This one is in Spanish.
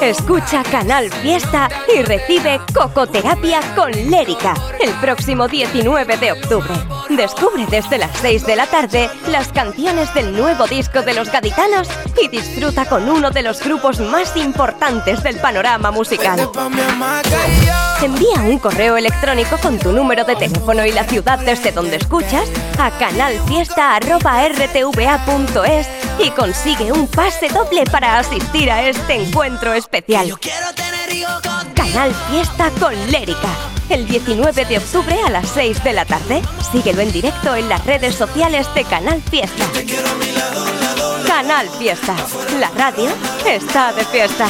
Escucha Canal Fiesta y recibe Cocoterapia con Lérica el próximo 19 de octubre. Descubre desde las 6 de la tarde las canciones del nuevo disco de los gaditanos y disfruta con uno de los grupos más importantes del panorama musical. Envía un correo electrónico con tu número de teléfono y la ciudad desde donde escuchas a canalfiesta.rtva.es y consigue un pase doble para asistir a este encuentro especial. Canal Fiesta con Lérica. El 19 de octubre a las 6 de la tarde. Síguelo en directo en las redes sociales de Canal Fiesta. Canal Fiesta. La radio está de fiesta.